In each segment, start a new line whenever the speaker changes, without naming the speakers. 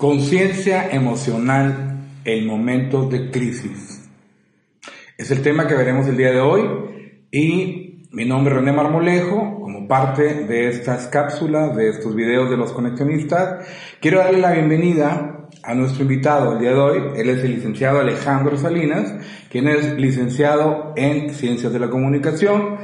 Conciencia emocional en momentos de crisis. Es el tema que veremos el día de hoy y mi nombre es René Marmolejo, como parte de estas cápsulas, de estos videos de los conexionistas, quiero darle la bienvenida a nuestro invitado el día de hoy. Él es el licenciado Alejandro Salinas, quien es licenciado en Ciencias de la Comunicación,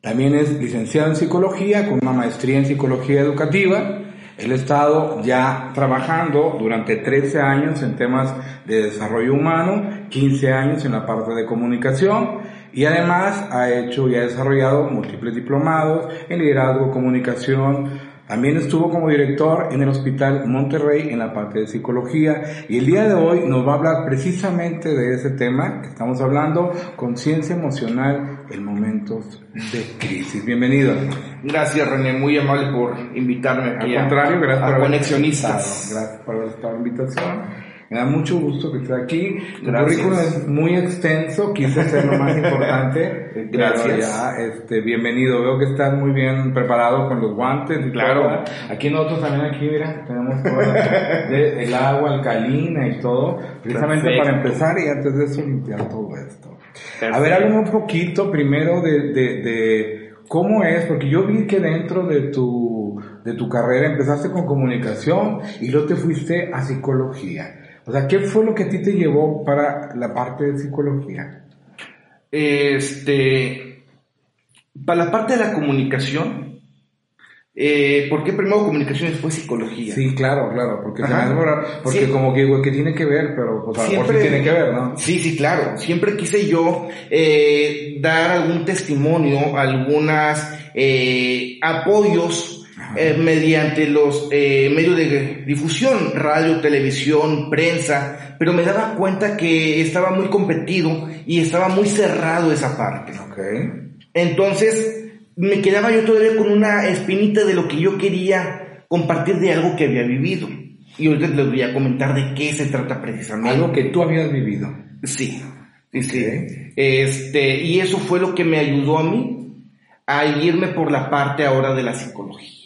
también es licenciado en Psicología con una maestría en Psicología Educativa él ha estado ya trabajando durante 13 años en temas de desarrollo humano, 15 años en la parte de comunicación y además ha hecho y ha desarrollado múltiples diplomados en liderazgo, comunicación, también estuvo como director en el Hospital Monterrey en la parte de psicología y el día de hoy nos va a hablar precisamente de ese tema que estamos hablando, conciencia emocional en momentos de crisis. Bienvenido.
Gracias René, muy amable por invitarme.
Al contrario, gracias
por Conexionistas.
Gracias por esta invitación. Me da mucho gusto que esté aquí. Tu currículum es muy extenso, quise ser lo más importante.
Gracias.
Ya, este, bienvenido. Veo que estás muy bien preparado con los guantes y
claro.
Aquí nosotros también aquí, mira, tenemos todo el agua alcalina y todo, precisamente para empezar y antes de eso limpiar todo esto. A ver, háblame un poquito primero de, de, de cómo es, porque yo vi que dentro de tu, de tu carrera empezaste con comunicación y luego te fuiste a psicología. O sea, ¿qué fue lo que a ti te llevó para la parte de psicología?
Este, para la parte de la comunicación, eh, ¿por qué primero comunicación y después psicología?
Sí, claro, claro, porque, porque como que, que, tiene que ver, pero pues, siempre, tiene que ver, ¿no?
Sí, sí, claro. Siempre quise yo eh, dar algún testimonio, algunas eh, apoyos eh, mediante los eh, medios de difusión, radio, televisión, prensa, pero me daba cuenta que estaba muy competido y estaba muy cerrado esa parte.
Okay.
Entonces, me quedaba yo todavía con una espinita de lo que yo quería compartir de algo que había vivido. Y ahorita les voy a comentar de qué se trata precisamente.
Algo que tú habías vivido.
Sí, sí, sí. Este, y eso fue lo que me ayudó a mí a irme por la parte ahora de la psicología.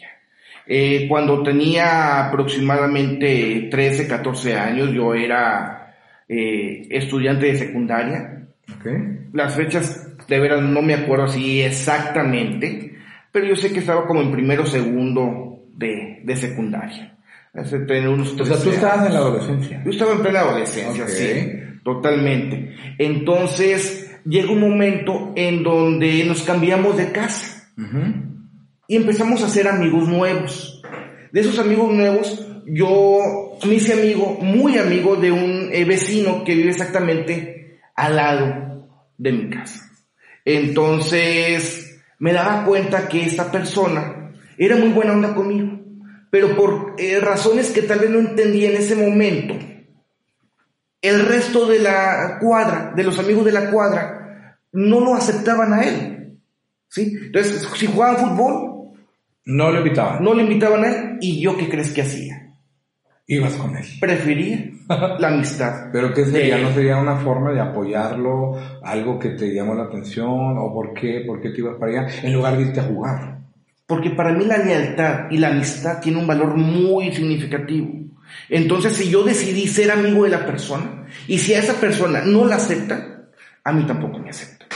Eh, cuando tenía aproximadamente 13, 14 años, yo era eh, estudiante de secundaria.
Okay.
Las fechas de veras no me acuerdo así exactamente, pero yo sé que estaba como en primero o segundo de, de secundaria.
Unos o sea, tú estabas en la adolescencia.
Yo estaba en plena adolescencia, sí, totalmente. Entonces, llega un momento en donde nos cambiamos de casa.
Uh
y empezamos a hacer amigos nuevos. De esos amigos nuevos, yo me hice amigo, muy amigo de un eh, vecino que vive exactamente al lado de mi casa. Entonces, me daba cuenta que esta persona era muy buena onda conmigo, pero por eh, razones que tal vez no entendía en ese momento, el resto de la cuadra, de los amigos de la cuadra, no lo aceptaban a él. ¿Sí? Entonces, si jugaban fútbol,
no lo invitaban.
No lo invitaban a él. ¿Y yo qué crees que hacía?
Ibas con él.
Prefería la amistad.
¿Pero qué sería? ¿No sería una forma de apoyarlo? ¿Algo que te llamó la atención? ¿O por qué? ¿Por qué te ibas para allá? En lugar de irte a jugar.
Porque para mí la lealtad y la amistad tiene un valor muy significativo. Entonces, si yo decidí ser amigo de la persona, y si a esa persona no la acepta, a mí tampoco me acepta.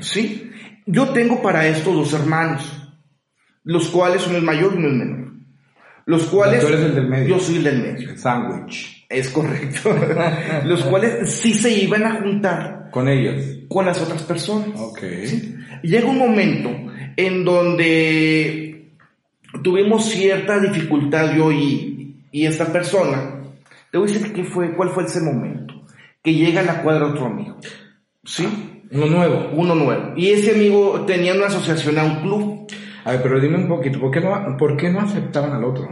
¿Sí? Yo tengo para esto dos hermanos los cuales son el mayor y uno el menor. Los cuales...
Tú eres el del medio.
Yo soy el del medio.
El sándwich.
Es correcto. los cuales sí se iban a juntar.
Con ellos.
Con las otras personas.
Ok.
Llega un momento en donde tuvimos cierta dificultad yo y, y esta persona. Te voy a decir qué fue, cuál fue ese momento. Que llega a la cuadra otro amigo. ¿Sí?
Uno nuevo.
Uno nuevo. Y ese amigo tenía una asociación a un club.
A ver, pero dime un poquito, ¿por qué no, por qué no aceptaban al otro?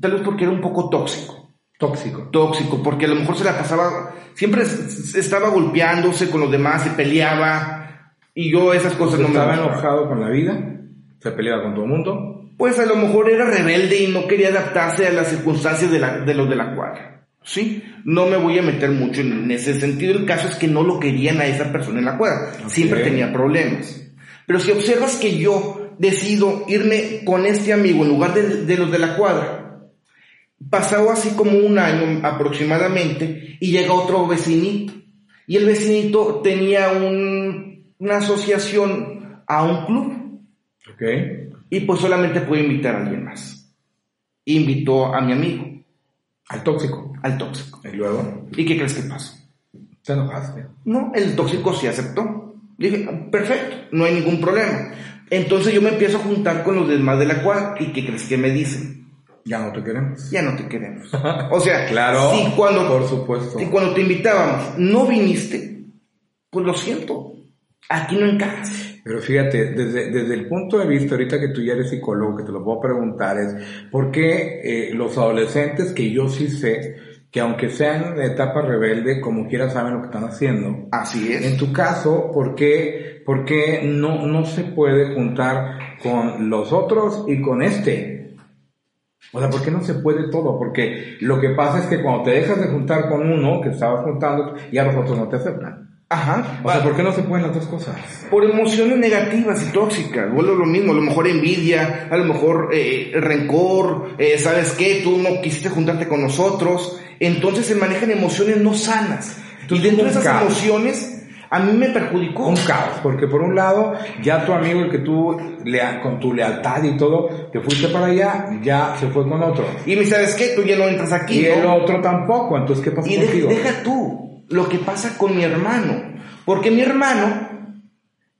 Tal vez porque era un poco tóxico.
Tóxico.
Tóxico, porque a lo mejor se la pasaba, siempre estaba golpeándose con los demás, se peleaba, y yo esas cosas no
me Estaba enojado con la vida, se peleaba con todo el mundo.
Pues a lo mejor era rebelde y no quería adaptarse a las circunstancias de, la, de los de la cuadra. ¿Sí? No me voy a meter mucho en ese sentido. El caso es que no lo querían a esa persona en la cuadra. Siempre tenía problemas. Pero si observas que yo decido irme con este amigo en lugar de, los de la cuadra, Pasó así como un año aproximadamente y llega otro vecinito. Y el vecinito tenía un, una asociación a un club.
Ok.
Y pues solamente puede invitar a alguien más. Invitó a mi amigo,
Al tóxico.
al tóxico.
Y luego
¿Y qué crees que pasó?
te enojaste.
No, el tóxico sí aceptó. Dije, perfecto, no hay ningún problema. Entonces yo me empiezo a juntar con los demás de la cuadra. ¿Y qué crees que me dicen?
Ya no te queremos.
Ya no te queremos. O sea,
Claro.
si cuando,
Por supuesto.
si cuando te invitábamos no viniste, pues lo siento, aquí no encajas.
Pero fíjate, desde, desde el punto de vista, ahorita que tú ya eres psicólogo, que te lo puedo preguntar, es ¿por qué eh, los adolescentes, que yo sí sé, que aunque sean de etapa rebelde, como quiera saben lo que están haciendo?
Así
En
es.
tu caso, ¿por qué, por qué no, no se puede juntar con los otros y con este? O sea, ¿por qué no se puede todo? Porque lo que pasa es que cuando te dejas de juntar con uno que estabas juntando, ya los otros no te aceptan.
Ajá.
O sea, ¿por qué no se pueden las dos cosas?
Por emociones negativas y tóxicas, vuelvo lo mismo, a lo mejor envidia, a lo mejor eh, rencor, eh, ¿sabes qué? Tú no quisiste juntarte con nosotros, entonces se manejan emociones no sanas.
Entonces,
y dentro de esas emociones, a mí me perjudicó.
un caos, porque por un lado, ya tu amigo, el que tú, lea- con tu lealtad y todo, te fuiste para allá, ya se fue con otro.
Y me ¿sabes qué? Tú ya no entras aquí.
Y
¿no?
el otro tampoco, entonces, ¿qué pasó
Y
contigo?
deja tú lo que pasa con mi hermano. Porque mi hermano,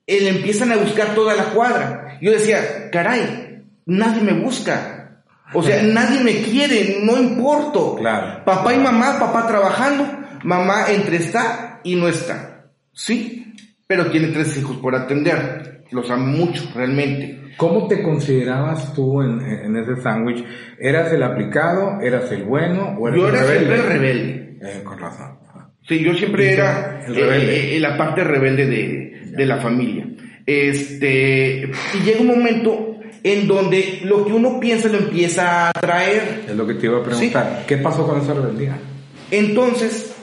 él empiezan a buscar toda la cuadra. Yo decía, caray, nadie me busca. O sea, nadie me quiere, no importo.
Claro.
Papá y mamá, papá trabajando, mamá entre está y no está. ¿Sí? Pero tiene tres hijos por atender. Los amo mucho, realmente.
¿Cómo te considerabas tú en, en ese sándwich? ¿Eras el aplicado? ¿Eras el bueno? ¿O eras
Yo
el
era
rebelde?
siempre rebelde.
Eh, con razón.
Sí, yo siempre era
el
eh,
rebelde.
eh, la parte rebelde de, de la familia. Este, y llega un momento en donde lo que uno piensa lo empieza a traer.
Es lo que te iba a preguntar. ¿Qué pasó con esa rebeldía?
Entonces,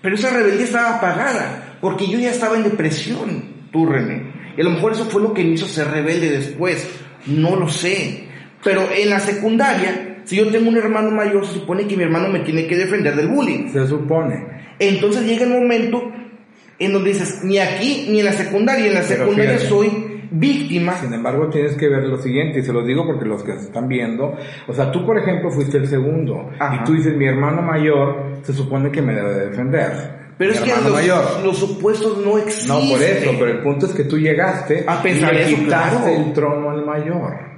pero esa rebeldía estaba apagada, porque yo ya estaba en depresión, tú René. Y a lo mejor eso fue lo que me hizo ser rebelde después, no lo sé. Pero en la secundaria, si yo tengo un hermano mayor, se supone que mi hermano me tiene que defender del bullying.
Se supone.
Entonces llega el momento en donde dices, ni aquí ni en la secundaria, en la
Pero
secundaria
fíjate.
soy víctima.
Sin embargo, tienes que ver lo siguiente, y se lo digo porque los que se están viendo, o sea, tú por ejemplo fuiste el segundo,
Ajá.
y tú dices, mi hermano mayor se supone que me debe de defender.
Pero
Mi
es que los,
mayor.
los supuestos no existen.
No, por eso, pero el punto es que tú llegaste
A pensar
y le
eso,
quitaste
claro.
el trono al mayor.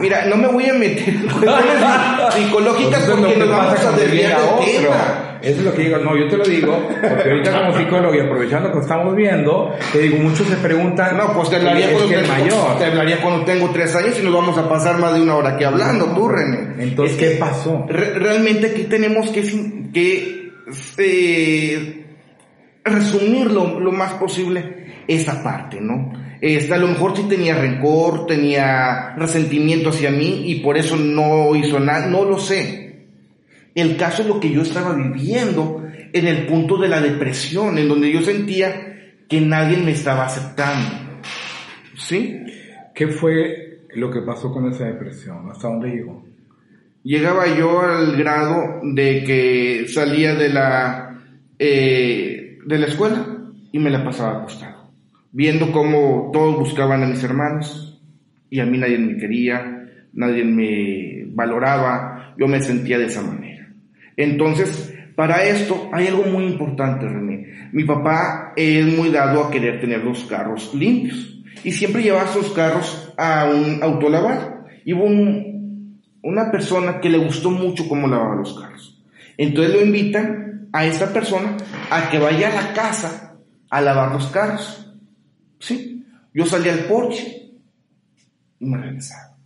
Mira, no me voy a meter en psicológicas porque
que
nos vamos a desviar del
otro.
tema.
Eso es lo que digo, no, yo te lo digo, porque ahorita como psicólogo y aprovechando que estamos viendo, te digo, muchos se preguntan,
No, pues te hablaría, cuando
el mayor.
te hablaría cuando tengo tres años y nos vamos a pasar más de una hora aquí hablando, tú, René.
Entonces,
Es
¿qué pasó?
re- realmente aquí tenemos que, que eh, resumir lo, más posible esa parte, ¿no? Este, a lo mejor sí tenía rencor, tenía resentimiento hacia mí y por eso no hizo nada, no lo sé. El caso es lo que yo estaba viviendo en el punto de la depresión, en donde yo sentía que nadie me estaba aceptando. ¿Sí?
¿Qué fue lo que pasó con esa depresión? ¿Hasta dónde llegó?
Llegaba yo al grado de que salía de la, eh, de la escuela y me la pasaba acostado, viendo cómo todos buscaban a mis hermanos y a mí nadie me quería, nadie me valoraba, yo me sentía de esa manera. Entonces, para esto hay algo muy importante, René. Mi papá es muy dado a querer tener los carros limpios y siempre llevaba sus carros a un autolavado. Y un, una persona que le gustó mucho cómo lavaba los carros. Entonces lo invitan a esta persona a que vaya a la casa a lavar los carros. ¿Sí? Yo salí al porche y me regresaba.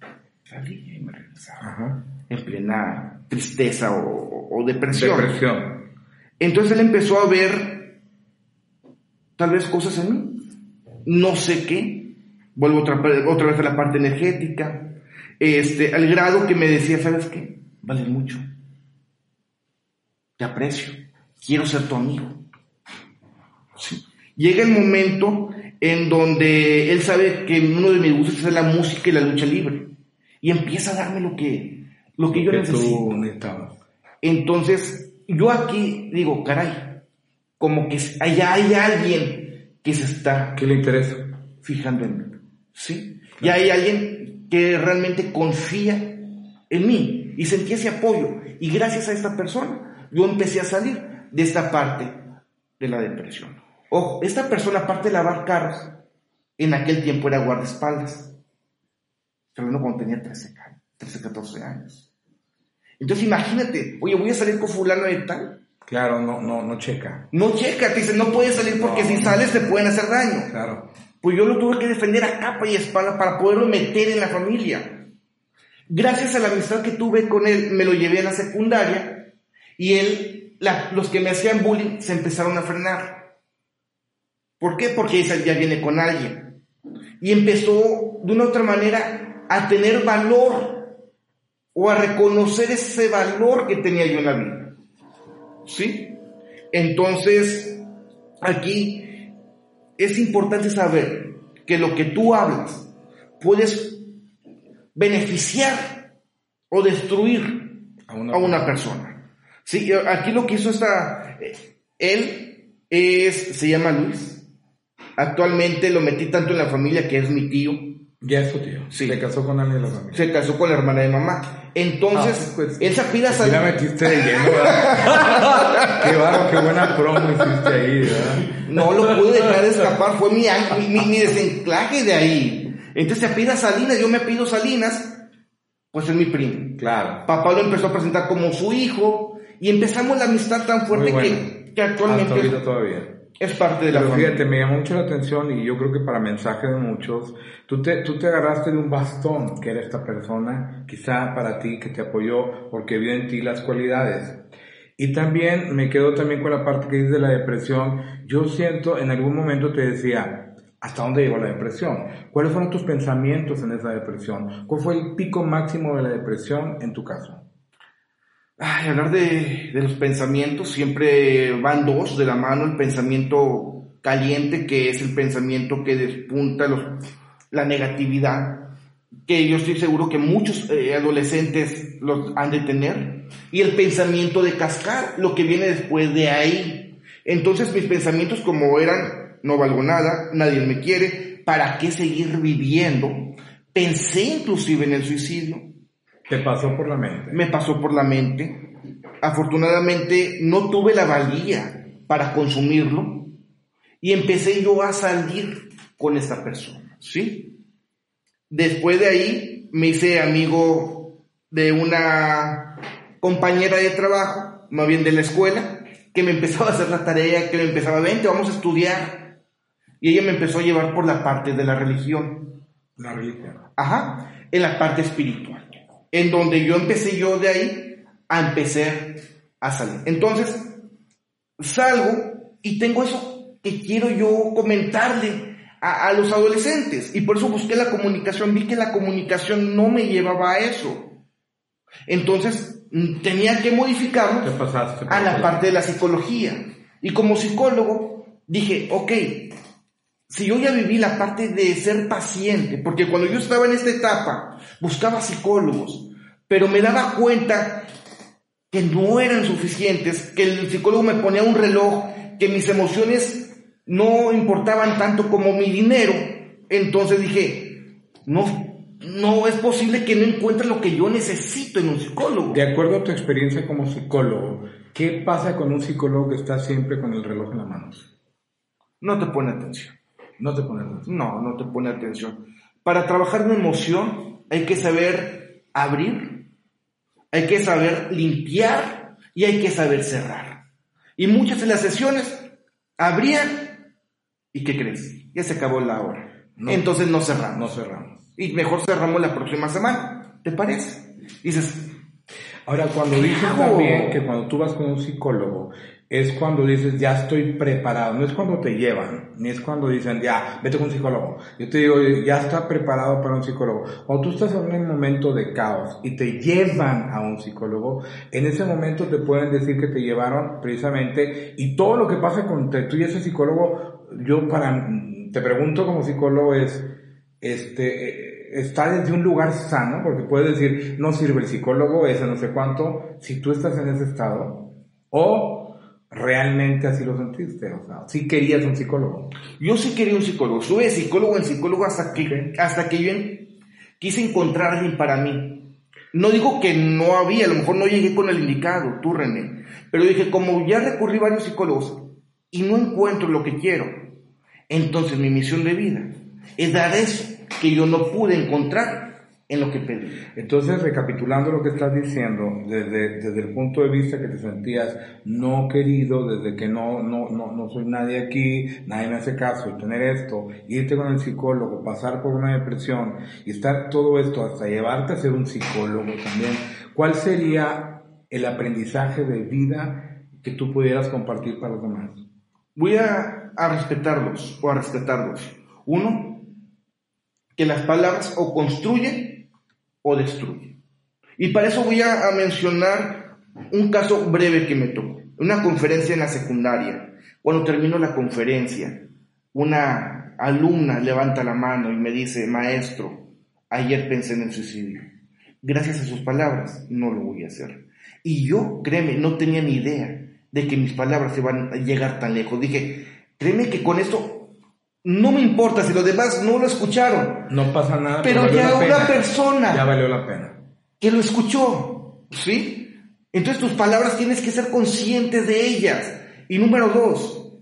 Salía y me regresaba.
Ajá.
En plena tristeza o, o depresión.
Depresión.
Entonces él empezó a ver tal vez cosas en mí. No sé qué. Vuelvo otra, otra vez a la parte energética. Este, al grado que me decía, ¿sabes qué? Vales mucho. Te aprecio. Quiero ser tu amigo. Sí. Llega el momento en donde él sabe que uno de mis gustos es la música y la lucha libre. Y empieza a darme lo que, lo que yo necesito. Entonces, yo aquí digo, caray, como que allá hay alguien que se está
¿Qué le interesa?
fijando en mí. ¿Sí? Y hay alguien que realmente confía en mí y sentí ese apoyo. Y gracias a esta persona, yo empecé a salir de esta parte de la depresión. Ojo, esta persona, aparte de lavar carros, en aquel tiempo era guardaespaldas. Pero no cuando tenía 13, años, 13, 14 años. Entonces imagínate, oye, voy a salir con fulano de tal.
Claro, no, no, no checa.
No checa, te dicen, no puedes salir porque
No.
si sales te pueden hacer daño.
Claro.
Pues yo lo tuve que defender a capa y espalda para poderlo meter en la familia. Gracias a la amistad que tuve con él, me lo llevé a la secundaria y él, los que me hacían bullying se empezaron a frenar. ¿Por qué? Porque esa ya viene con alguien. Y empezó de una otra manera a tener valor o a reconocer ese valor que tenía yo en la vida. ¿Sí? Entonces, aquí es importante saber que lo que tú hablas puedes beneficiar o destruir
A una,
a una persona. Sí, aquí lo que hizo esta, él es, se llama Luis. Actualmente lo metí tanto en la familia que es mi tío.
Ya es tu tío.
Sí.
Se casó con alguien de la familia.
Se casó con la hermana de mamá. Entonces,
Ah, pues,
él se apida
Sí la metiste de lleno, ¿verdad? qué barro, qué buena promo hiciste ahí, ¿verdad?
No lo pude dejar de escapar, fue mi, mi, desenclaje de ahí. Entonces se apida Salinas, yo me pido Salinas, pues es mi primo.
Claro.
Papá lo empezó a presentar como su hijo y empezamos la amistad tan fuerte
bueno.
que, que
Hasta
actualmente
ahorita todavía.
Es parte de la
Pero fíjate, me llamó mucho la atención y yo creo que para mensaje de muchos, tú te, tú te agarraste de un bastón que era esta persona, quizá para ti que te apoyó porque vio en ti las cualidades. Y también me quedo también con la parte que dices de la depresión. Yo siento, en algún momento te decía, ¿hasta dónde llegó la depresión? ¿Cuáles fueron tus pensamientos en esa depresión? ¿Cuál fue el pico máximo de la depresión en tu caso?
Ay, hablar de, de los pensamientos, siempre van dos de la mano, el pensamiento caliente, que es el pensamiento que despunta los, la negatividad, que yo estoy seguro que muchos eh, adolescentes los han de tener, y el pensamiento de cascar, lo que viene después de ahí. Entonces mis pensamientos como eran, no valgo nada, nadie me quiere, ¿para qué seguir viviendo? Pensé inclusive en el suicidio,
¿Te pasó por la mente?
me pasó por la mente. Afortunadamente no tuve la valía para consumirlo y empecé yo a salir con esta persona, ¿sí? Después de ahí me hice amigo de una compañera de trabajo, más bien de la escuela, que me empezaba a hacer la tarea, que me empezaba, vente, vamos a estudiar. Y ella me empezó a llevar por la parte de la religión.
La religión.
Ajá, en la parte espiritual. En donde yo empecé yo de ahí a empezar a salir. Entonces, salgo y tengo eso que quiero yo comentarle a, a los adolescentes. Y por eso busqué la comunicación. Vi que la comunicación no me llevaba a eso. Entonces, mm, tenía que modificarlo
pasaste.
a la parte de la psicología. Y como psicólogo dije, ok, si yo ya viví la parte de ser paciente, porque cuando yo estaba en esta etapa buscaba psicólogos, pero me daba cuenta que no eran suficientes, que el psicólogo me ponía un reloj, que mis emociones no importaban tanto como mi dinero, entonces dije, no, no es posible que no encuentre lo que yo necesito en un psicólogo.
De acuerdo a tu experiencia como psicólogo, ¿qué pasa con un psicólogo que está siempre con el reloj en la mano?
No te pone atención.
No te pones atención.
No, no te pone atención. Para trabajar una emoción hay que saber abrir, hay que saber limpiar y hay que saber cerrar. Y muchas de las sesiones abrían y ¿qué crees? Ya se acabó la hora.
No.
Entonces no cerramos.
No cerramos.
Y mejor cerramos la próxima semana. ¿Te parece? Dices,
Ahora, cuando dices también que cuando tú vas con un psicólogo, es cuando dices, ya estoy preparado, no es cuando te llevan, ni es cuando dicen, ya, vete con un psicólogo. Yo te digo, ya está preparado para un psicólogo. Cuando tú estás en un momento de caos y te llevan a un psicólogo, en ese momento te pueden decir que te llevaron precisamente, y todo lo que pasa con tú y ese psicólogo, yo para, te pregunto como psicólogo es, este, eh, está desde un lugar sano, porque puedes decir, no sirve el psicólogo, ese no sé cuánto, si tú estás en ese estado, o realmente así lo sentiste, o sea, sí querías un psicólogo.
Yo sí quería un psicólogo, de psicólogo en psicólogo hasta que, hasta que yo quise encontrar alguien para mí. No digo que no había, a lo mejor no llegué con el indicado, tú René, pero dije, como ya recurrí a varios psicólogos y no encuentro lo que quiero, entonces mi misión de vida es dar eso que yo no pude encontrar en lo que pedí.
Entonces, recapitulando lo que estás diciendo, desde, desde el punto de vista que te sentías no querido, desde que no, no, no, no soy nadie aquí, nadie me hace caso, y tener esto, irte con el psicólogo, pasar por una depresión y estar todo esto hasta llevarte a ser un psicólogo también, ¿cuál sería el aprendizaje de vida que tú pudieras compartir para los demás?
Voy a, a respetarlos o a respetarlos. Uno, que las palabras o construyen o destruyen. Y para eso voy a, mencionar un caso breve que me tocó. Una conferencia en la secundaria. Cuando termino la conferencia, una alumna levanta la mano y me dice, maestro, ayer pensé en el suicidio. Gracias a sus palabras, no lo voy a hacer. Y yo, créeme, no tenía ni idea de que mis palabras iban a llegar tan lejos. Dije, créeme que con esto no me importa si los demás no lo escucharon.
No pasa nada.
Pero ya una persona.
Ya valió la pena.
Que lo escuchó. ¿Sí? Entonces tus palabras tienes que ser conscientes de ellas. Y número dos,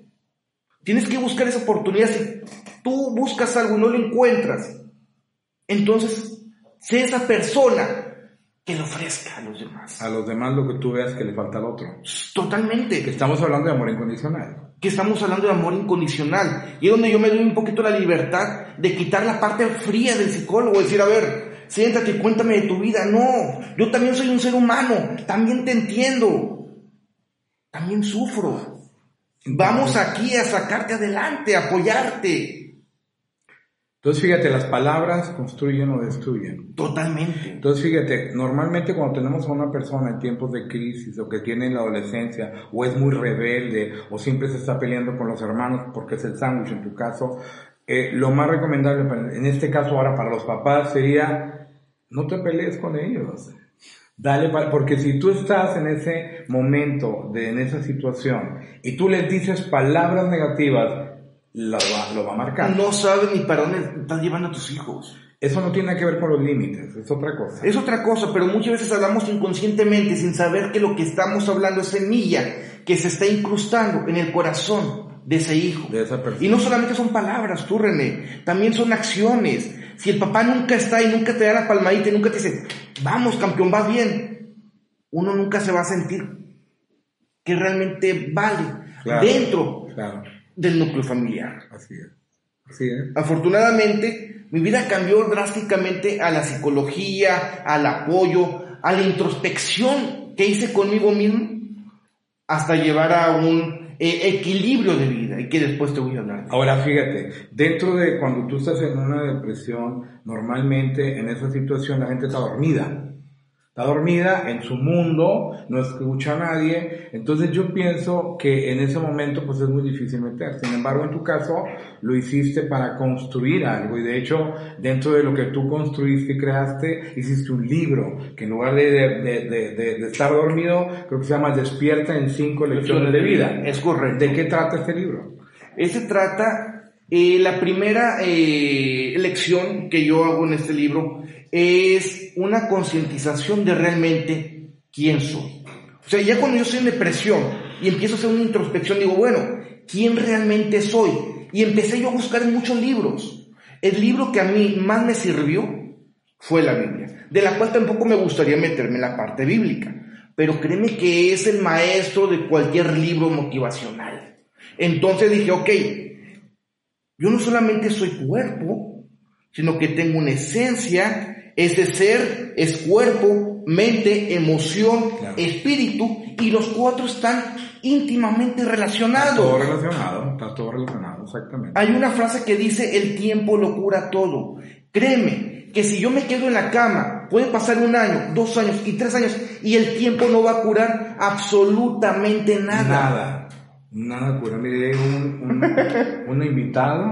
tienes que buscar esa oportunidad. Si tú buscas algo y no lo encuentras, entonces sé esa persona que lo ofrezca a los demás.
A los demás lo que tú veas que le falta al otro.
Totalmente.
Que estamos hablando de amor incondicional
que estamos hablando de amor incondicional. Y es donde yo me doy un poquito la libertad de quitar la parte fría del psicólogo, decir, a ver, siéntate y cuéntame de tu vida. No, yo también soy un ser humano, también te entiendo, también sufro. Vamos aquí a sacarte adelante, a apoyarte.
Entonces fíjate, las palabras construyen o destruyen.
Totalmente.
Entonces fíjate, normalmente cuando tenemos a una persona en tiempos de crisis o que tiene la adolescencia o es muy rebelde o siempre se está peleando con los hermanos porque es el sándwich en tu caso, eh, lo más recomendable en este caso ahora para los papás sería no te pelees con ellos. Dale, porque si tú estás en ese momento, de, en esa situación, y tú les dices palabras negativas, lo va, lo va a marcar.
No sabes ni para dónde estás llevando a tus hijos.
Eso no tiene que ver con los límites, es otra cosa.
Es otra cosa, pero muchas veces hablamos inconscientemente sin saber que lo que estamos hablando es semilla que se está incrustando en el corazón de ese hijo.
De esa persona.
Y no solamente son palabras, tú René, también son acciones. Si el papá nunca está y nunca te da la palmadita y nunca te dice, vamos campeón, vas bien, uno nunca se va a sentir que realmente vale dentro
claro
del núcleo familiar.
Así es. Así es.
Afortunadamente, mi vida cambió drásticamente a la psicología, al apoyo, a la introspección que hice conmigo mismo, hasta llevar a un eh, equilibrio de vida y que después te voy a hablar.
Ahora fíjate, dentro de cuando tú estás en una depresión, normalmente en esa situación la gente está dormida. Está dormida en su mundo, no escucha a nadie. Entonces yo pienso que en ese momento pues es muy difícil meter. Sin embargo, en tu caso lo hiciste para construir algo y de hecho dentro de lo que tú construiste y creaste, hiciste un libro que en lugar de, de, de, de estar dormido, creo que se llama Despierta en cinco lecciones de vida.
Es correcto.
¿De qué trata este libro?
Ese trata, eh, la primera eh, lección que yo hago en este libro es una concientización de realmente quién soy. O sea, ya cuando yo estoy en depresión y empiezo a hacer una introspección, digo, bueno, ¿quién realmente soy? Y empecé yo a buscar en muchos libros. El libro que a mí más me sirvió fue la Biblia, de la cual tampoco me gustaría meterme en la parte bíblica, pero créeme que es el maestro de cualquier libro motivacional. Entonces dije, ok, yo no solamente soy cuerpo, sino que tengo una esencia ese ser es cuerpo, mente, emoción, espíritu, y los cuatro están íntimamente relacionados. Está
todo relacionado, está todo relacionado, exactamente.
Hay una frase que dice, el tiempo lo cura todo. Créeme que si yo me quedo en la cama, puede pasar un año, dos años y tres años, y el tiempo no va a curar absolutamente nada.
Nada. Nada cura, mire, un, un, un invitado.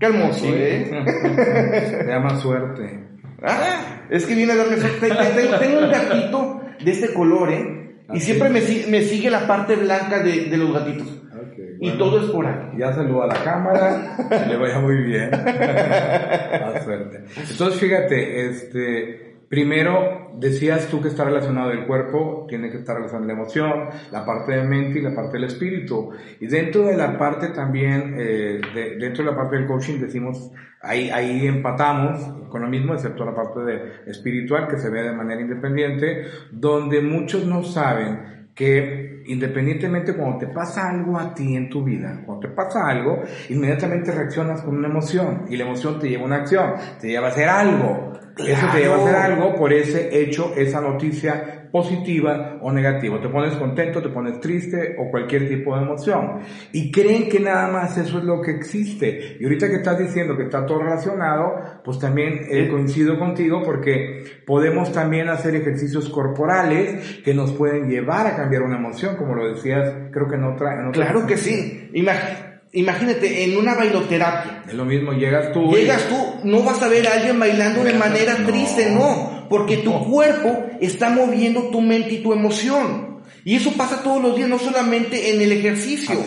Qué hermoso,
Sí.
¿eh?
Se llama suerte.
Ah, es que viene a suerte. Tengo, tengo un gatito de este color, ¿eh?
¿Ah,
Y
sí?
siempre me, me sigue la parte blanca de, de los gatitos. Y todo es por ahí.
Ya saluda a la cámara, que le vaya muy bien. A suerte. Entonces, fíjate, este, primero decías tú que está relacionado el cuerpo, tiene que estar relacionado la emoción, la parte de mente y la parte del espíritu. Y dentro de la parte también, eh, de- dentro de la parte del coaching decimos, ahí, ahí empatamos con lo mismo, excepto la parte de espiritual que se ve de manera independiente, donde muchos no saben que independientemente cuando te pasa algo a ti en tu vida, cuando te pasa algo, inmediatamente reaccionas con una emoción y la emoción te lleva una acción, te lleva a hacer algo. Eso te lleva a hacer algo por ese hecho, esa noticia positiva o negativa. Te pones contento, te pones triste o cualquier tipo de emoción. Y creen que nada más eso es lo que existe. Y ahorita que estás diciendo que está todo relacionado, pues también eh, coincido contigo porque podemos también hacer ejercicios corporales que nos pueden llevar a cambiar una emoción, como lo decías, creo que en otra... En otra
Claro que sí. Imag- imagínate, en una bailoterapia.
Es lo mismo, llegas tú... y-
Llegas tú, no vas a ver a alguien bailando de manera
No.
triste, no, porque tu cuerpo está moviendo tu mente y tu emoción. Y eso pasa todos los días, no solamente en el ejercicio,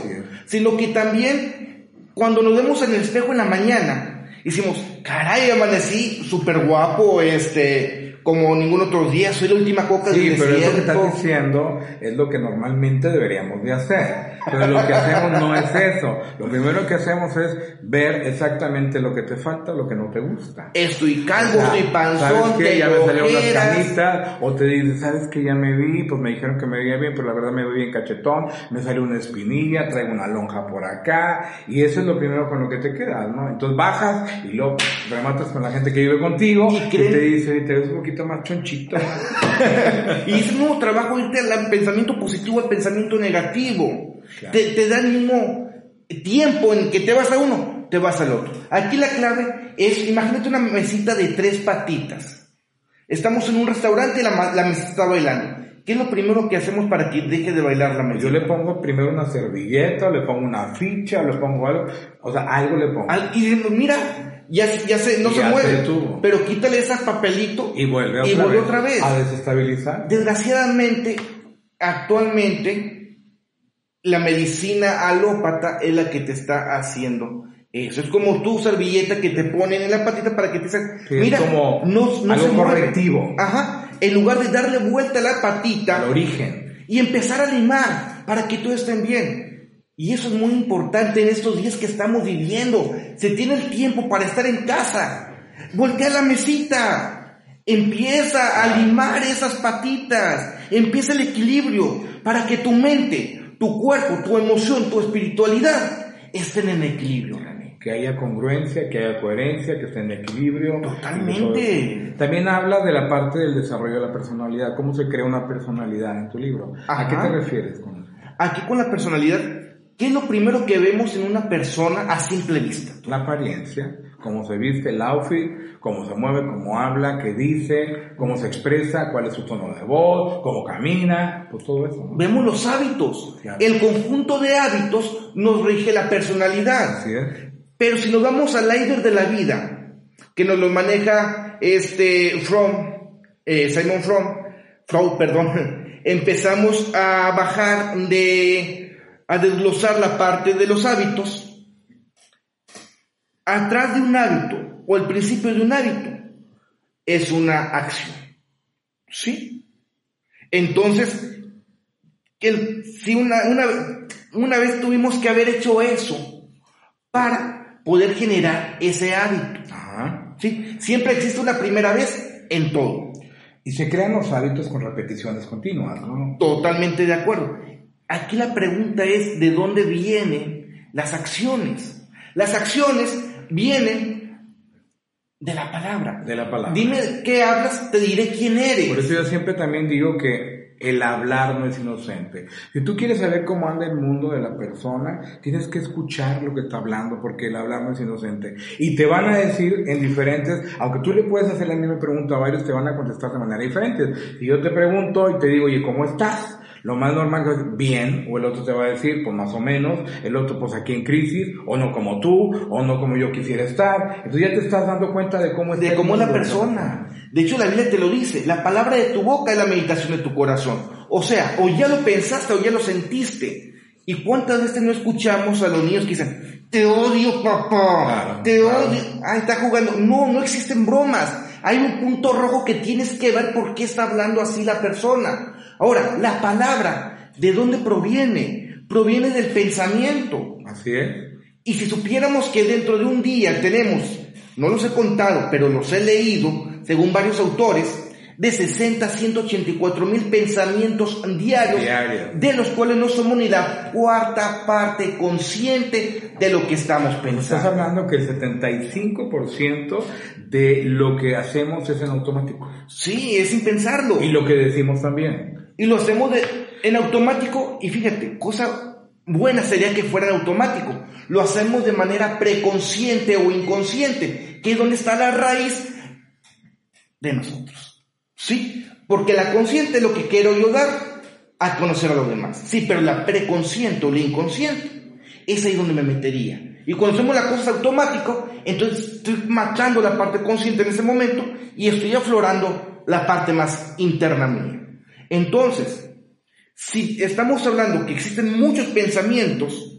sino que también cuando nos vemos en el espejo en la mañana, decimos, caray, amanecí súper guapo, este, como ningún otro día, soy la última coca
Sí,
del
pero eso que
desierto.
estás diciendo es lo que normalmente deberíamos de hacer. Pero lo que hacemos no es eso. Lo primero que hacemos es ver exactamente lo que te falta, lo que no te gusta.
Estoy calvo,
O sea,
estoy panzón,
¿Sabes qué? Ya me salieron las canitas. O te dices, ¿sabes qué? Ya me vi. Pues me dijeron que me veía bien, pero la verdad me veo bien cachetón. Me salió una espinilla, traigo una lonja por acá. Y eso es lo primero con lo que te quedas, ¿no? Entonces bajas y luego rematas con la gente que vive contigo.
Y
Y, te dice, te ves un poquito más chonchito.
Y es un trabajo irte al pensamiento positivo al pensamiento negativo.
Claro.
Te, te da el mismo tiempo en que te vas a uno, te vas al otro. Aquí la clave es, imagínate una mesita de tres patitas. Estamos en un restaurante y la, la mesita está bailando. ¿Qué es lo primero que hacemos para que deje de bailar la mesita?
Yo le pongo primero una servilleta, le pongo una ficha, le pongo algo, o sea, algo le pongo.
Al- y mira, ya, se- ya se, no
Y
se
ya se
mueve, pero quítale ese papelito
Y vuelve otra,
y vuelve
vez,
otra vez.
a desestabilizar.
Desgraciadamente, actualmente, la medicina alópata es la que te está haciendo eso. Es como tu servilleta que te ponen en la patita para que te
Sí, es
Mira,
como
no, no
algo
se mueve.
correctivo.
Ajá. En lugar de darle vuelta a la
Al
patita
origen.
y empezar a limar para que todo esté bien. Y eso es muy importante en estos días que estamos viviendo. Se tiene el tiempo para estar en casa. Voltea la mesita. Empieza a limar esas patitas. Empieza el equilibrio para que tu mente, tu cuerpo, tu emoción, tu espiritualidad estén en equilibrio.
Que haya congruencia, que haya coherencia, que esté en equilibrio.
Totalmente.
También habla de la parte del desarrollo de la personalidad, cómo se crea una personalidad en tu libro. ¿A qué te refieres con eso?
Aquí con la personalidad, ¿qué es lo primero que vemos en una persona a simple vista?
La apariencia, cómo se viste, el outfit, cómo se mueve, cómo habla, qué dice, cómo se expresa, cuál es su tono de voz, cómo camina, pues todo eso. ¿no?
Vemos los hábitos. El conjunto de hábitos nos rige la personalidad.
Así es.
Pero si nos vamos al líder de la vida, que nos lo maneja este From, eh, Simon From, Freud, perdón, empezamos a bajar de, a desglosar la parte de los hábitos. Atrás de un hábito, o el principio de un hábito, es una acción. ¿Sí? Entonces, el- si una, una, una vez tuvimos que haber hecho eso para poder generar ese hábito.
Ajá.
¿sí? Siempre existe una primera vez en todo.
Y se crean los hábitos con repeticiones continuas, ¿no?
Totalmente de acuerdo. Aquí la pregunta es de dónde vienen las acciones. Las acciones vienen de la palabra.
De la palabra.
Dime qué hablas, te diré quién eres.
Por eso yo siempre también digo que el hablar no es inocente. Si tú quieres saber cómo anda el mundo de la persona, tienes que escuchar lo que está hablando, porque el hablar no es inocente. Y te van a decir en diferentes, aunque tú le puedes hacer la misma pregunta a varios, te van a contestar de manera diferente. Si yo te pregunto y te digo, oye, ¿cómo estás? Lo más normal es bien, o el otro te va a decir, pues más o menos, el otro pues aquí en crisis, o no como tú, o no como yo quisiera estar. Entonces ya te estás dando cuenta de cómo es
de cómo es la persona. De hecho, la Biblia te lo dice, la palabra de tu boca es la meditación de tu corazón. O sea, o ya lo pensaste o ya lo sentiste. ¿Y cuántas veces no escuchamos a los niños que dicen, te odio papá, te odio, ah, está jugando? No, no existen bromas. Hay un punto rojo que tienes que ver por qué está hablando así la persona. Ahora, la palabra, ¿de dónde proviene? Proviene del pensamiento.
Así es.
Y si supiéramos que dentro de un día tenemos, no los he contado, pero los he leído, según varios autores, de 60 a 184 mil pensamientos diarios, de los cuales no somos ni la cuarta parte consciente de lo que estamos pensando.
Estás hablando que el 75% de lo que hacemos es en automático.
Sí, es sin pensarlo.
Y lo que decimos también.
Y lo hacemos de, en automático, y fíjate, cosa buena sería que fuera en automático. Lo hacemos de manera preconsciente o inconsciente, que es donde está la raíz de nosotros. Sí, porque la consciente es lo que quiero yo dar a conocer a los demás. Sí, pero la preconsciente o la inconsciente, es ahí donde me metería. Y cuando hacemos la cosa automático, entonces estoy machando la parte consciente en ese momento y estoy aflorando la parte más interna mía. Entonces, si estamos hablando que existen muchos pensamientos,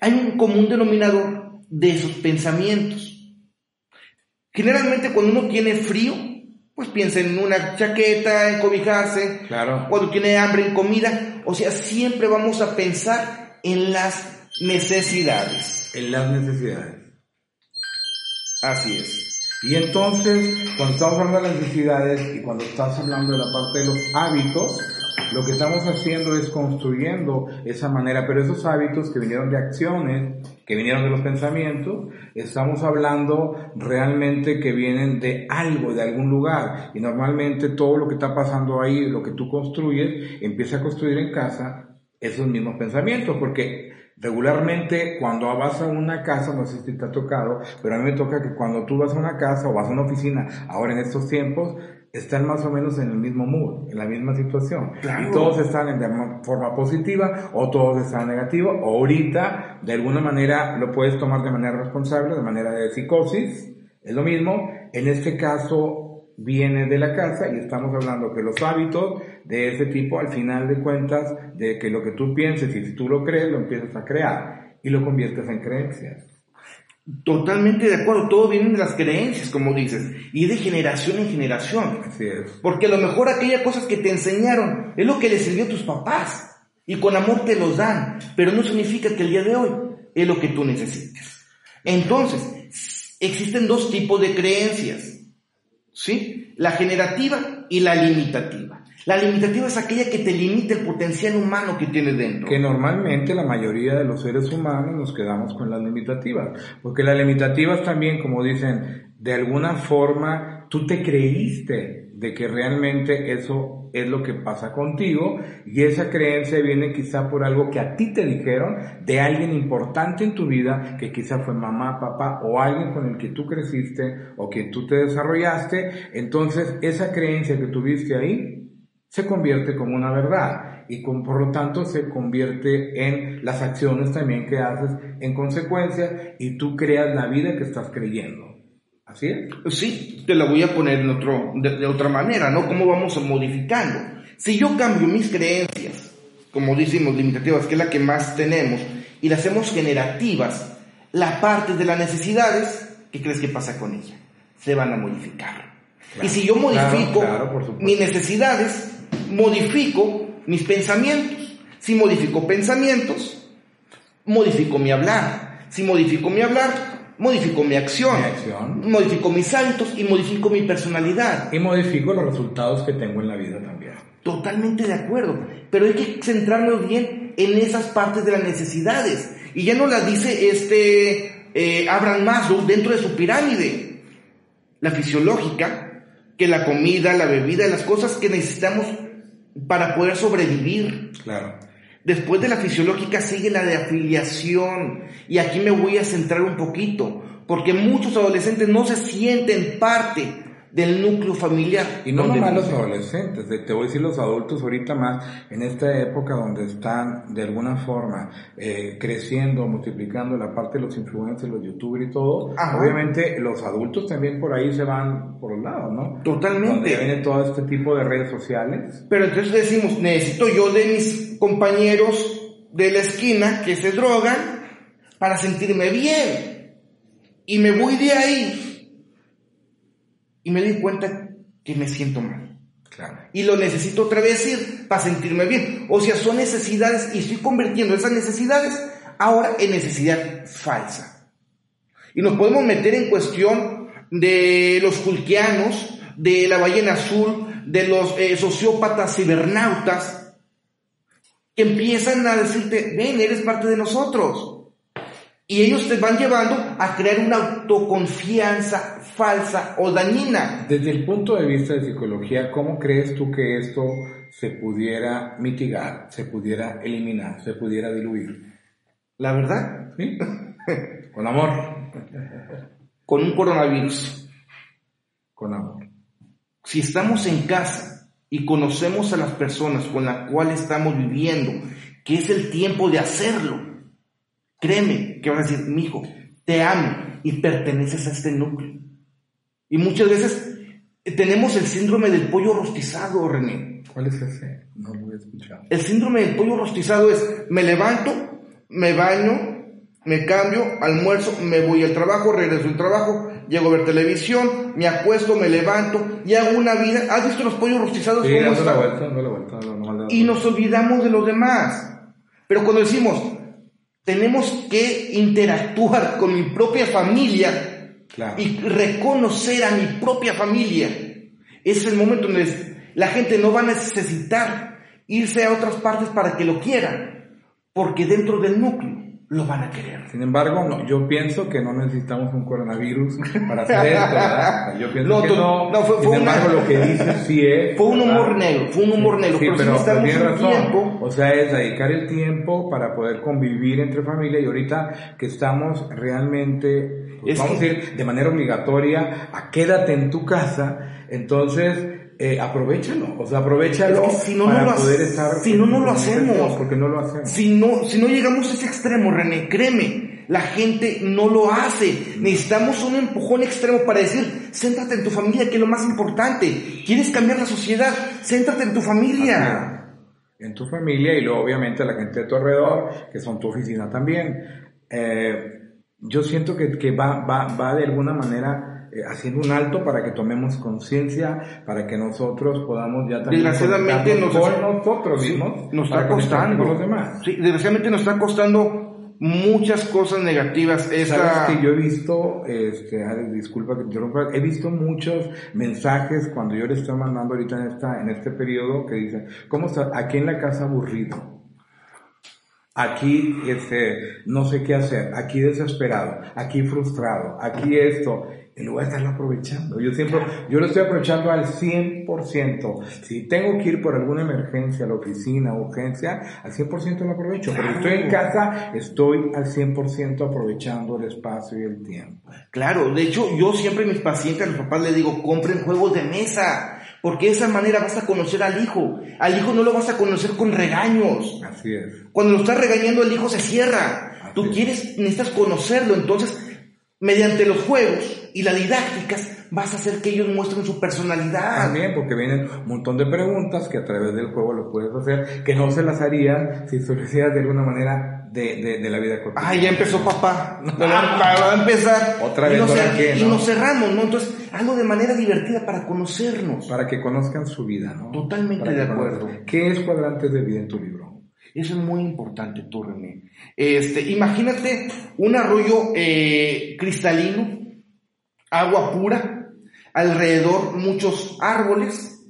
hay un común denominador de esos pensamientos. Generalmente cuando uno tiene frío, pues piensa en una chaqueta, en cobijarse.
Claro.
Cuando tiene hambre, en comida. O sea, siempre vamos a pensar en las necesidades.
En las necesidades.
Así es.
Y entonces, cuando estamos hablando de las necesidades y cuando estás hablando de la parte de los hábitos, lo que estamos haciendo es construyendo esa manera, pero esos hábitos que vinieron de acciones, que vinieron de los pensamientos, estamos hablando realmente que vienen de algo, de algún lugar. Y normalmente todo lo que está pasando ahí, lo que tú construyes, empieza a construir en casa esos mismos pensamientos, porque regularmente cuando vas a una casa, no sé si te ha tocado, pero a mí me toca que cuando tú vas a una casa o vas a una oficina, ahora en estos tiempos, están más o menos en el mismo mood, en la misma situación. Y todos están de forma positiva o todos están negativos. O ahorita, de alguna manera, lo puedes tomar de manera responsable, de manera de psicosis. Es lo mismo. En este caso, viene de la casa y estamos hablando que los hábitos de ese tipo, al final de cuentas, de que lo que tú pienses y si tú lo crees, lo empiezas a crear y lo conviertes en creencias.
Totalmente de acuerdo, todo viene de las creencias, como dices, y de generación en generación.
Así es.
Porque a lo mejor aquellas cosas que te enseñaron es lo que les sirvió a tus papás, y con amor te los dan, pero no significa que el día de hoy es lo que tú necesites. Entonces, existen dos tipos de creencias, ¿sí? La generativa y la limitativa. La limitativa es aquella que te limita el potencial humano que tienes dentro.
Que normalmente la mayoría de los seres humanos nos quedamos con las limitativas. Porque las limitativas también, como dicen, de alguna forma tú te creíste de que realmente eso es lo que pasa contigo y esa creencia viene quizá por algo que a ti te dijeron de alguien importante en tu vida que quizá fue mamá, papá o alguien con el que tú creciste o que tú te desarrollaste. Entonces esa creencia que tuviste ahí se convierte como una verdad y por lo tanto se convierte en las acciones también que haces en consecuencia y tú creas la vida que estás creyendo. ¿Así es?
Sí, te la voy a poner en otro, de, otra manera, ¿no? ¿Cómo vamos modificando? Si yo cambio mis creencias, como decimos, limitativas, que es la que más tenemos, y las hacemos generativas, la parte de las necesidades, ¿qué crees que pasa con ella? Se van a modificar. y si yo modifico mis necesidades, modifico mis pensamientos. Si modifico pensamientos, modifico mi hablar. Si modifico mi hablar, modifico mi acción. Modifico mis hábitos y modifico mi personalidad.
Y modifico los resultados que tengo en la vida también.
Totalmente de acuerdo. Pero hay que centrarnos bien en esas partes de las necesidades. Y ya no las dice este eh, Abraham Maslow dentro de su pirámide. La fisiológica, que la comida, la bebida, las cosas que necesitamos para poder sobrevivir.
Claro.
Después de la fisiológica sigue la de afiliación. Y aquí me voy a centrar un poquito, porque muchos adolescentes no se sienten parte del núcleo familiar.
Y no nomás los adolescentes, te voy a decir los adultos ahorita más, en esta época donde están de alguna forma eh, creciendo, multiplicando la parte de los influencers, los youtubers y todo,
Ajá.
obviamente los adultos también por ahí se van por los lados, ¿no?
Totalmente.
Donde viene todo este tipo de redes sociales.
Pero entonces decimos, necesito yo de mis compañeros de la esquina que se drogan para sentirme bien. Y me voy de ahí. Y me doy cuenta que me siento mal.
Claro.
Y lo necesito otra vez ir para sentirme bien. O sea, son necesidades y estoy convirtiendo esas necesidades ahora en necesidad falsa. Y nos podemos meter en cuestión de los julquianos, de la ballena azul, de los eh, sociópatas cibernautas, que empiezan a decirte, ven, eres parte de nosotros. Y ellos te van llevando a crear una autoconfianza falsa o dañina.
Desde el punto de vista de psicología, ¿cómo crees tú que esto se pudiera mitigar, se pudiera eliminar, se pudiera diluir?
La verdad,
¿Sí? Con amor.
con un coronavirus.
Con amor.
Si estamos en casa y conocemos a las personas con las cuales estamos viviendo, que es el tiempo de hacerlo, créeme que van a decir, mijo, te amo y perteneces a este núcleo. Y muchas veces tenemos el síndrome del pollo rostizado, René.
¿Cuál es ese? No lo he escuchado.
El síndrome del pollo rostizado es, me levanto, me baño, me cambio, almuerzo, me voy al trabajo, regreso al trabajo, llego a ver televisión, me acuesto, me levanto y hago una vida. ¿Has visto los pollos rostizados?
Sí,
cómo
vuelta, vuelta, vuelta.
Y nos olvidamos de los demás. Pero cuando decimos, tenemos que interactuar con mi propia familia
Claro.
y reconocer a mi propia familia, es el momento donde la gente no va a necesitar irse a otras partes para que lo quieran, porque dentro del núcleo lo van a querer.
Sin embargo, no, yo pienso que no necesitamos un coronavirus para hacer esto, ¿verdad? Yo pienso
No,
que no.
no, fue-
Sin
fue una-
embargo, lo que dices sí es.
Fue un humor
¿verdad?
negro, fue un humor negro,
Sí,
pero,
pero,
si
razón.
tiempo,
O sea, es dedicar el tiempo para poder convivir entre familia y ahorita que estamos realmente, pues,
Es
vamos
que-
a ir de manera obligatoria a quédate en tu casa, entonces eh, aprovechalo, o sea, aprovechalo
Es que si no, no
para
lo hace-
poder estar.
si no, no lo hacemos.
Porque no lo hacemos.
Si no, si no llegamos a ese extremo, René, créeme, la gente no lo hace. Necesitamos un empujón extremo para decir, céntrate en tu familia, que es lo más importante. ¿Quieres cambiar la sociedad? Céntrate en tu familia.
en tu familia y luego obviamente la gente de tu alrededor, que son tu oficina también. Eh, yo siento que, que va, va, va de alguna manera haciendo un alto para que tomemos conciencia, para que nosotros podamos ya también
Desgraciadamente nos-
con nosotros
Sí,
mismos,
nos está costando.
con los demás.
Sí, desgraciadamente nos está costando muchas cosas negativas. Esta...
Sabes que yo he visto, este, disculpa que te interrumpa, he visto muchos mensajes cuando yo le estoy mandando ahorita en esta, en este periodo que dicen, ¿cómo está? Aquí en la casa aburrido. Aquí, este, no sé qué hacer, aquí desesperado, aquí frustrado, aquí esto, en lugar de estarlo aprovechando. Yo siempre, yo lo estoy aprovechando al 100%. Si tengo que ir por alguna emergencia a la oficina, urgencia, al 100% lo aprovecho. Pero estoy en casa, estoy al 100% aprovechando el espacio y el tiempo.
Claro, de hecho, yo siempre a mis pacientes, a los papás les digo, compren juegos de mesa, porque de esa manera vas a conocer al hijo. Al hijo no lo vas a conocer con regaños.
Así es.
Cuando lo estás regañando, el hijo se cierra. Tú
Así
quieres, necesitas conocerlo, entonces, mediante los juegos y las didácticas, vas a hacer que ellos muestren su personalidad.
También porque vienen un montón de preguntas que a través del juego lo puedes hacer, que no se las haría si se lo hicieras de alguna manera de, de, de la vida cotidiana.
Ay, ya empezó papá. Va, va- va a empezar.
Otra
Y
vez,
nos,
¿ahora
cer-
qué,
y
no?
nos cerramos, ¿no? Entonces, algo de manera divertida para conocernos.
Para que conozcan su vida, ¿no?
Totalmente de
conozcan.
acuerdo.
¿Qué es cuadrantes de vida en tu libro?
Eso es muy importante, tú, René. Este, imagínate un arroyo eh, cristalino, agua pura, alrededor muchos árboles,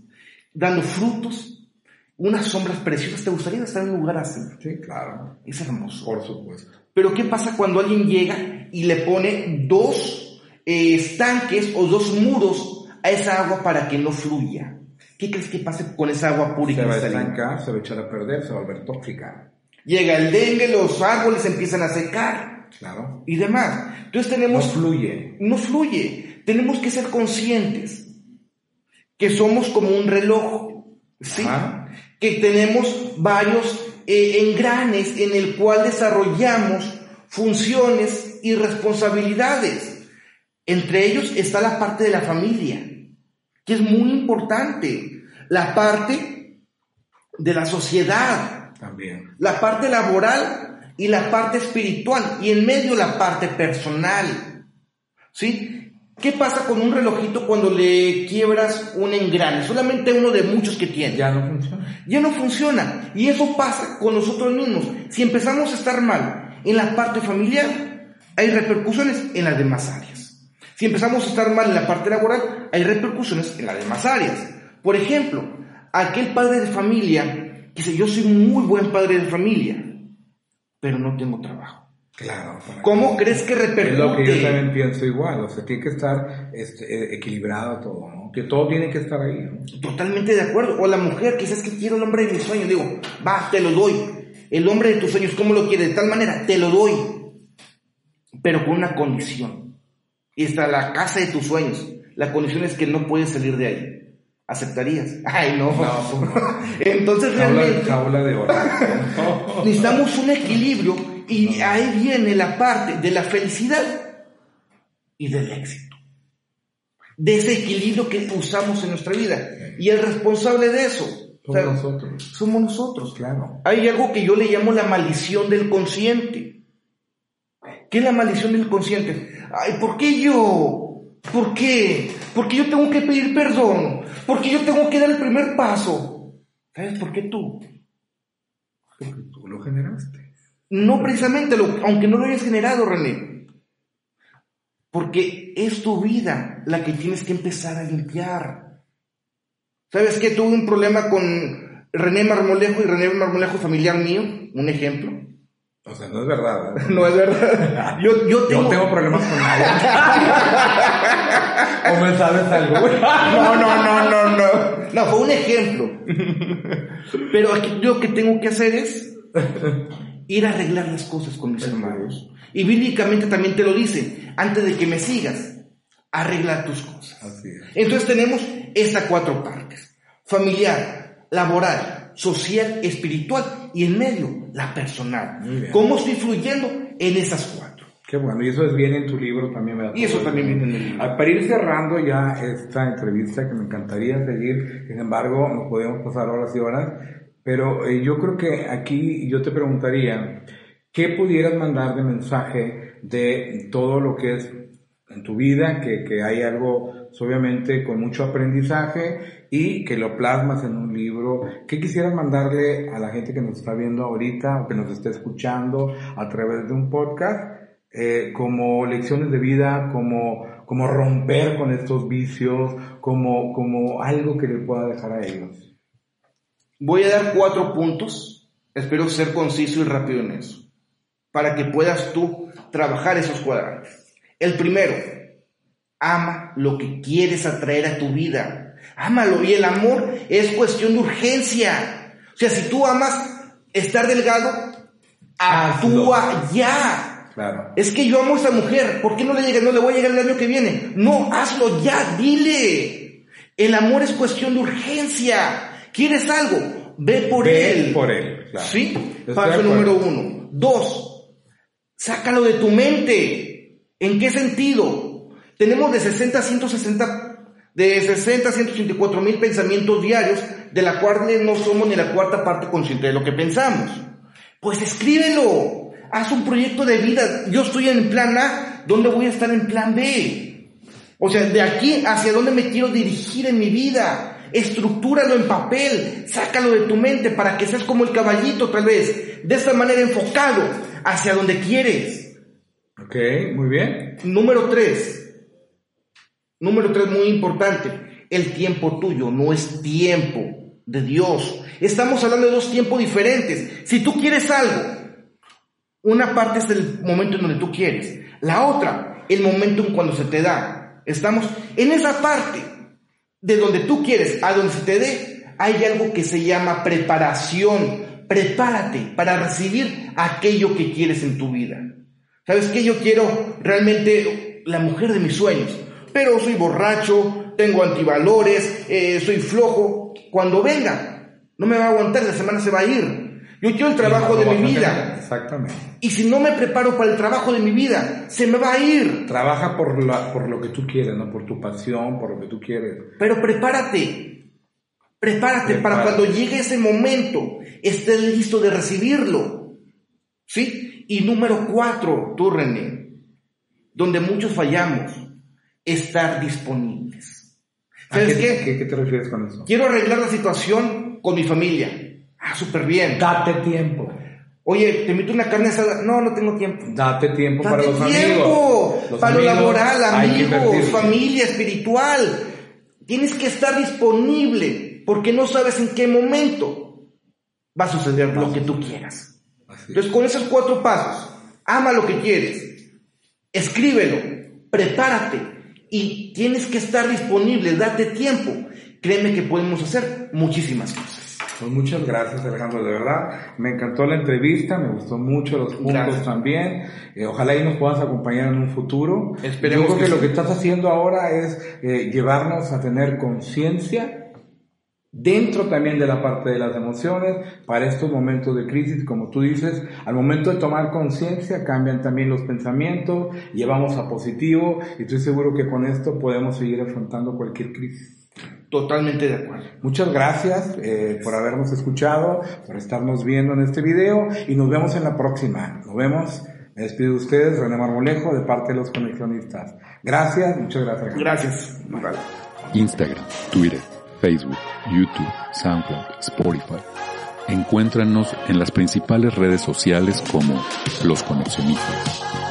dando frutos, unas sombras preciosas. ¿Te gustaría estar en un lugar así?
Sí, claro.
Es hermoso.
Por supuesto.
Pero ¿qué pasa cuando alguien llega y le pone dos eh, estanques o dos muros a esa agua para que no fluya? ¿Qué crees que pase con esa agua pura y
Se va a estancar, se va a echar a perder, se va a volver tóxica.
Llega el dengue, los árboles empiezan a secar
Claro.
y demás. Entonces
No
tenemos,
fluye.
no fluye. Tenemos que ser conscientes que somos como un reloj, ¿sí?
Ajá.
Que tenemos varios eh, engranes en el cual desarrollamos funciones y responsabilidades. Entre ellos está la parte de la familia, que es muy importante. La parte de la sociedad,
También.
la parte laboral y la parte espiritual y en medio la parte personal. ¿Sí? ¿Qué pasa con un relojito cuando le quiebras un engrane? Solamente uno de muchos que tiene.
Ya no funciona.
Ya no funciona. Y eso pasa con nosotros mismos. Si empezamos a estar mal en la parte familiar, hay repercusiones en las demás áreas. Si empezamos a estar mal en la parte laboral, hay repercusiones en las demás áreas. Por ejemplo, aquel padre de familia que dice, yo soy muy buen padre de familia, pero no tengo trabajo.
Claro.
¿Cómo
que-
crees que
Es lo que yo
repercute?
también pienso igual. O sea, tiene que estar este, eh, equilibrado todo, ¿no? Que todo tiene que estar ahí, ¿no?
Totalmente de acuerdo. O la mujer, quizás que quiero el hombre de mis sueños. Digo, va, te lo doy. El hombre de tus sueños, ¿cómo lo quieres? De tal manera, te lo doy. Pero con una condición. Y está la casa de tus sueños. La condición es que no puedes salir de ahí. ¿Aceptarías? Ay, no.
No,
Entonces realmente
jaula de oro. ¿no?
necesitamos un equilibrio y ahí viene la parte de la felicidad y del éxito. De ese equilibrio que usamos en nuestra vida. Y el responsable de eso o
Somos
sea,
nosotros.
somos nosotros.
Claro.
Hay algo que yo le llamo la maldición del consciente. ¿Qué es la maldición del consciente? Ay, ¿por qué yo? ¿Por qué? ¿Por qué yo tengo que pedir perdón? ¿Por qué yo tengo que dar el primer paso? ¿Sabes por qué tú?
Porque tú lo generaste.
No precisamente, lo- aunque no lo hayas generado, René. Porque es tu vida la que tienes que empezar a limpiar. ¿Sabes qué? Tuve un problema con René Marmolejo y René Marmolejo familiar mío, un ejemplo.
O sea, no es verdad.
No es verdad. Yo, yo tengo...
Yo tengo problemas con nadie. ¿O me sabes algo?
No, no, no, no, no. No, fue un ejemplo. Pero aquí yo lo que tengo que hacer es ir a arreglar las cosas con mis hermanos. Y bíblicamente también te lo dice, antes de que me sigas, arregla tus cosas.
Así es.
Entonces tenemos estas cuatro partes. Familiar, laboral, social, espiritual y en medio la personal. ¿Cómo estoy fluyendo en esas cuatro?
Qué bueno, y eso es bien en tu libro también. ¿verdad?
Y eso también viene en el libro.
Ah, Para ir cerrando ya esta entrevista, que me encantaría seguir, sin embargo, no podemos pasar horas y horas, pero eh, yo creo que aquí yo te preguntaría, ¿qué pudieras mandar de mensaje de todo lo que es en tu vida, que, que hay algo, obviamente, con mucho aprendizaje y que lo plasmas en un libro? ¿Qué quisieras mandarle a la gente que nos está viendo ahorita o que nos está escuchando a través de un podcast? eh, como lecciones de vida, como, como romper con estos vicios, como, como algo que le pueda dejar a ellos.
Voy a dar cuatro puntos. Espero ser conciso y rápido en eso. Para que puedas tú trabajar esos cuadrantes. El primero, ama lo que quieres atraer a tu vida. Ámalo. Y el amor es cuestión de urgencia. O sea, si tú amas estar delgado, actúa ya.
Claro.
Es que yo amo a esa mujer. ¿Por qué no le llega? No le voy a llegar el año que viene. No, hazlo ya, dile. El amor es cuestión de urgencia. ¿Quieres algo? Ve por
Ve
él.
por él, claro.
¿Sí?
Estoy
Paso número uno. Dos, sácalo de tu mente. ¿En qué sentido? Tenemos de 60 a 160, de 60 a 184 mil pensamientos diarios, de la cual no somos ni la cuarta parte consciente de lo que pensamos. Pues escríbelo. Haz un proyecto de vida. Yo estoy en plan A, ¿dónde voy a estar en plan B? O sea, de aquí hacia dónde me quiero dirigir en mi vida. Estructúralo en papel, sácalo de tu mente para que seas como el caballito tal vez, de esta manera enfocado hacia donde quieres.
Ok, muy bien.
Número tres, número tres muy importante, el tiempo tuyo no es tiempo de Dios. Estamos hablando de dos tiempos diferentes. Si tú quieres algo, una parte es el momento en donde tú quieres, la otra, el momento en cuando se te da. Estamos en esa parte de donde tú quieres a donde se te dé, hay algo que se llama preparación. Prepárate para recibir aquello que quieres en tu vida. ¿Sabes qué? Yo quiero realmente la mujer de mis sueños, pero soy borracho, tengo antivalores, eh, soy flojo. Cuando venga, no me va a aguantar, la semana se va a ir. Yo quiero el trabajo de mi vida.
Exactamente.
Y si no me preparo para el trabajo de mi vida, se me va a ir.
Trabaja por, la, por lo que tú quieres, ¿no? Por tu pasión, por lo que tú quieres.
Pero prepárate. Prepárate para cuando llegue ese momento, estés listo de recibirlo. ¿Sí? Y número cuatro, tú René, donde muchos fallamos, estar disponibles.
¿Sabes qué, qué? qué? te refieres con eso?
Quiero arreglar la situación con mi familia. Ah, súper bien.
Date tiempo.
Oye, te invito una carne asada. No, no tengo tiempo.
Date tiempo
Date
para los
tiempo.
amigos.
para lo laboral, amigos, familia, espiritual. Tienes que estar disponible porque no sabes en qué momento va a suceder lo que tú quieras. Entonces, con esos cuatro pasos, ama lo que quieres, escríbelo, prepárate y tienes que estar disponible, date tiempo. Créeme que podemos hacer muchísimas cosas.
Pues muchas gracias Alejandro, de verdad. Me encantó la entrevista, me gustó mucho los puntos también. Eh, ojalá y nos puedas acompañar en un futuro.
Esperemos
Yo creo que, lo que estás haciendo ahora es eh, llevarnos a tener conciencia dentro también de la parte de las emociones para estos momentos de crisis, como tú dices, al momento de tomar conciencia cambian también los pensamientos, llevamos a positivo y estoy seguro que con esto podemos seguir afrontando cualquier crisis.
Totalmente de acuerdo.
Muchas gracias eh, por habernos escuchado, por estarnos viendo en este video y nos vemos en la próxima. Nos vemos. Me despido de ustedes, René Marmolejo, de parte de los conexionistas. Gracias, muchas gracias.
Gracias.
Instagram, Twitter, Facebook, YouTube, SoundCloud, Spotify. Encuéntranos en las principales redes sociales como Los Conexionistas.